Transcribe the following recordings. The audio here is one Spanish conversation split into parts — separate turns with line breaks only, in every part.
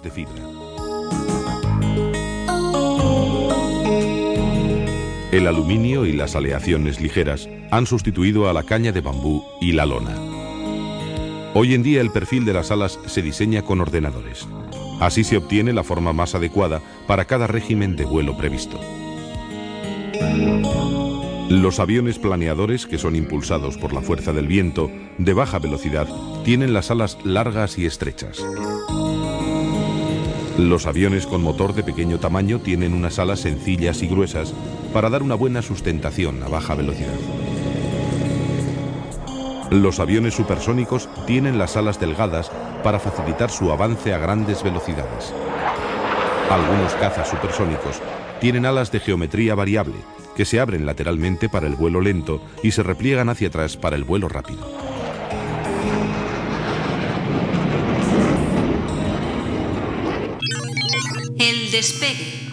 de fibra. El aluminio y las aleaciones ligeras han sustituido a la caña de bambú y la lona. Hoy en día el perfil de las alas se diseña con ordenadores. Así se obtiene la forma más adecuada para cada régimen de vuelo previsto. Los aviones planeadores, que son impulsados por la fuerza del viento, de baja velocidad, tienen las alas largas y estrechas. Los aviones con motor de pequeño tamaño tienen unas alas sencillas y gruesas para dar una buena sustentación a baja velocidad. Los aviones supersónicos tienen las alas delgadas para facilitar su avance a grandes velocidades. Algunos cazas supersónicos tienen alas de geometría variable, que se abren lateralmente para el vuelo lento y se repliegan hacia atrás para el vuelo rápido.
Despegue.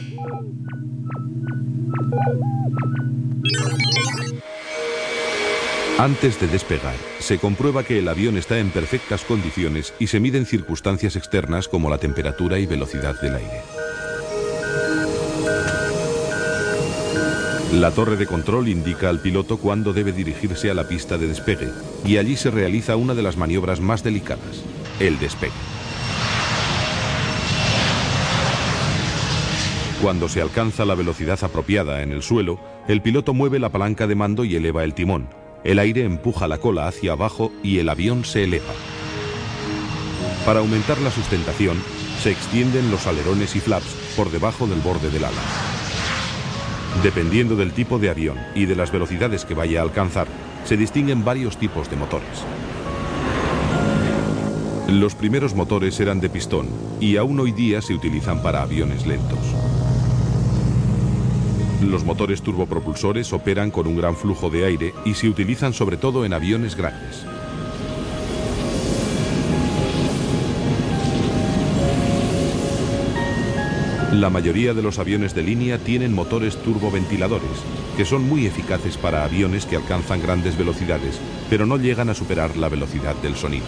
Antes de despegar, se comprueba que el avión está en perfectas condiciones y se miden circunstancias externas como la temperatura y velocidad del aire. La torre de control indica al piloto cuándo debe dirigirse a la pista de despegue y allí se realiza una de las maniobras más delicadas, el despegue. Cuando se alcanza la velocidad apropiada en el suelo, el piloto mueve la palanca de mando y eleva el timón. El aire empuja la cola hacia abajo y el avión se eleva. Para aumentar la sustentación, se extienden los alerones y flaps por debajo del borde del ala. Dependiendo del tipo de avión y de las velocidades que vaya a alcanzar, se distinguen varios tipos de motores. Los primeros motores eran de pistón y aún hoy día se utilizan para aviones lentos. Los motores turbopropulsores operan con un gran flujo de aire y se utilizan sobre todo en aviones grandes. La mayoría de los aviones de línea tienen motores turboventiladores, que son muy eficaces para aviones que alcanzan grandes velocidades, pero no llegan a superar la velocidad del sonido.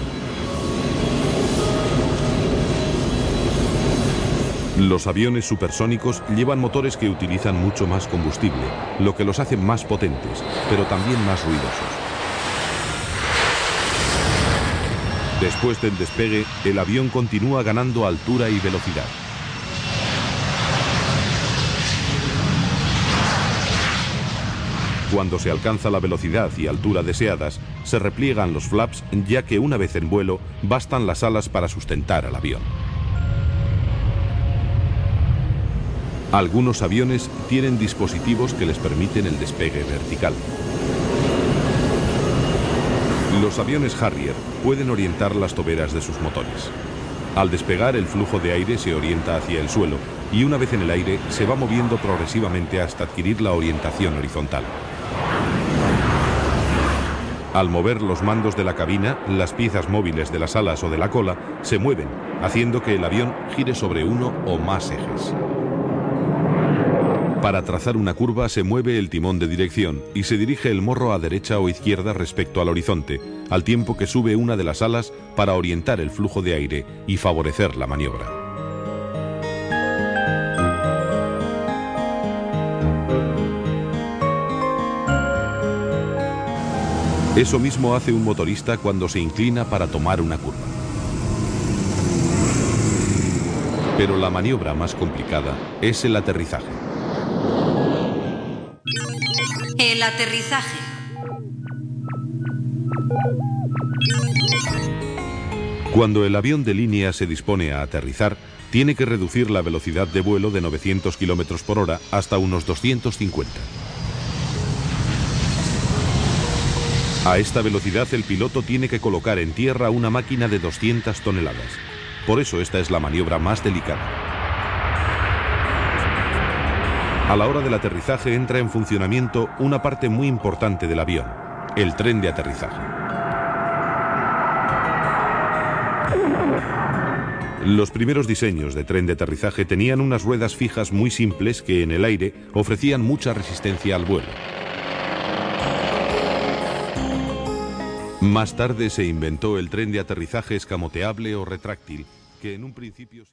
Los aviones supersónicos llevan motores que utilizan mucho más combustible, lo que los hace más potentes, pero también más ruidosos. Después del despegue, el avión continúa ganando altura y velocidad. Cuando se alcanza la velocidad y altura deseadas, se repliegan los flaps ya que una vez en vuelo bastan las alas para sustentar al avión. Algunos aviones tienen dispositivos que les permiten el despegue vertical. Los aviones Harrier pueden orientar las toberas de sus motores. Al despegar el flujo de aire se orienta hacia el suelo y una vez en el aire se va moviendo progresivamente hasta adquirir la orientación horizontal. Al mover los mandos de la cabina, las piezas móviles de las alas o de la cola se mueven, haciendo que el avión gire sobre uno o más ejes. Para trazar una curva se mueve el timón de dirección y se dirige el morro a derecha o izquierda respecto al horizonte, al tiempo que sube una de las alas para orientar el flujo de aire y favorecer la maniobra. Eso mismo hace un motorista cuando se inclina para tomar una curva. Pero la maniobra más complicada es el aterrizaje.
El aterrizaje.
Cuando el avión de línea se dispone a aterrizar, tiene que reducir la velocidad de vuelo de 900 km por hora hasta unos 250. A esta velocidad el piloto tiene que colocar en tierra una máquina de 200 toneladas. Por eso esta es la maniobra más delicada. A la hora del aterrizaje entra en funcionamiento una parte muy importante del avión, el tren de aterrizaje. Los primeros diseños de tren de aterrizaje tenían unas ruedas fijas muy simples que en el aire ofrecían mucha resistencia al vuelo. Más tarde se inventó el tren de aterrizaje escamoteable o retráctil, que en un principio.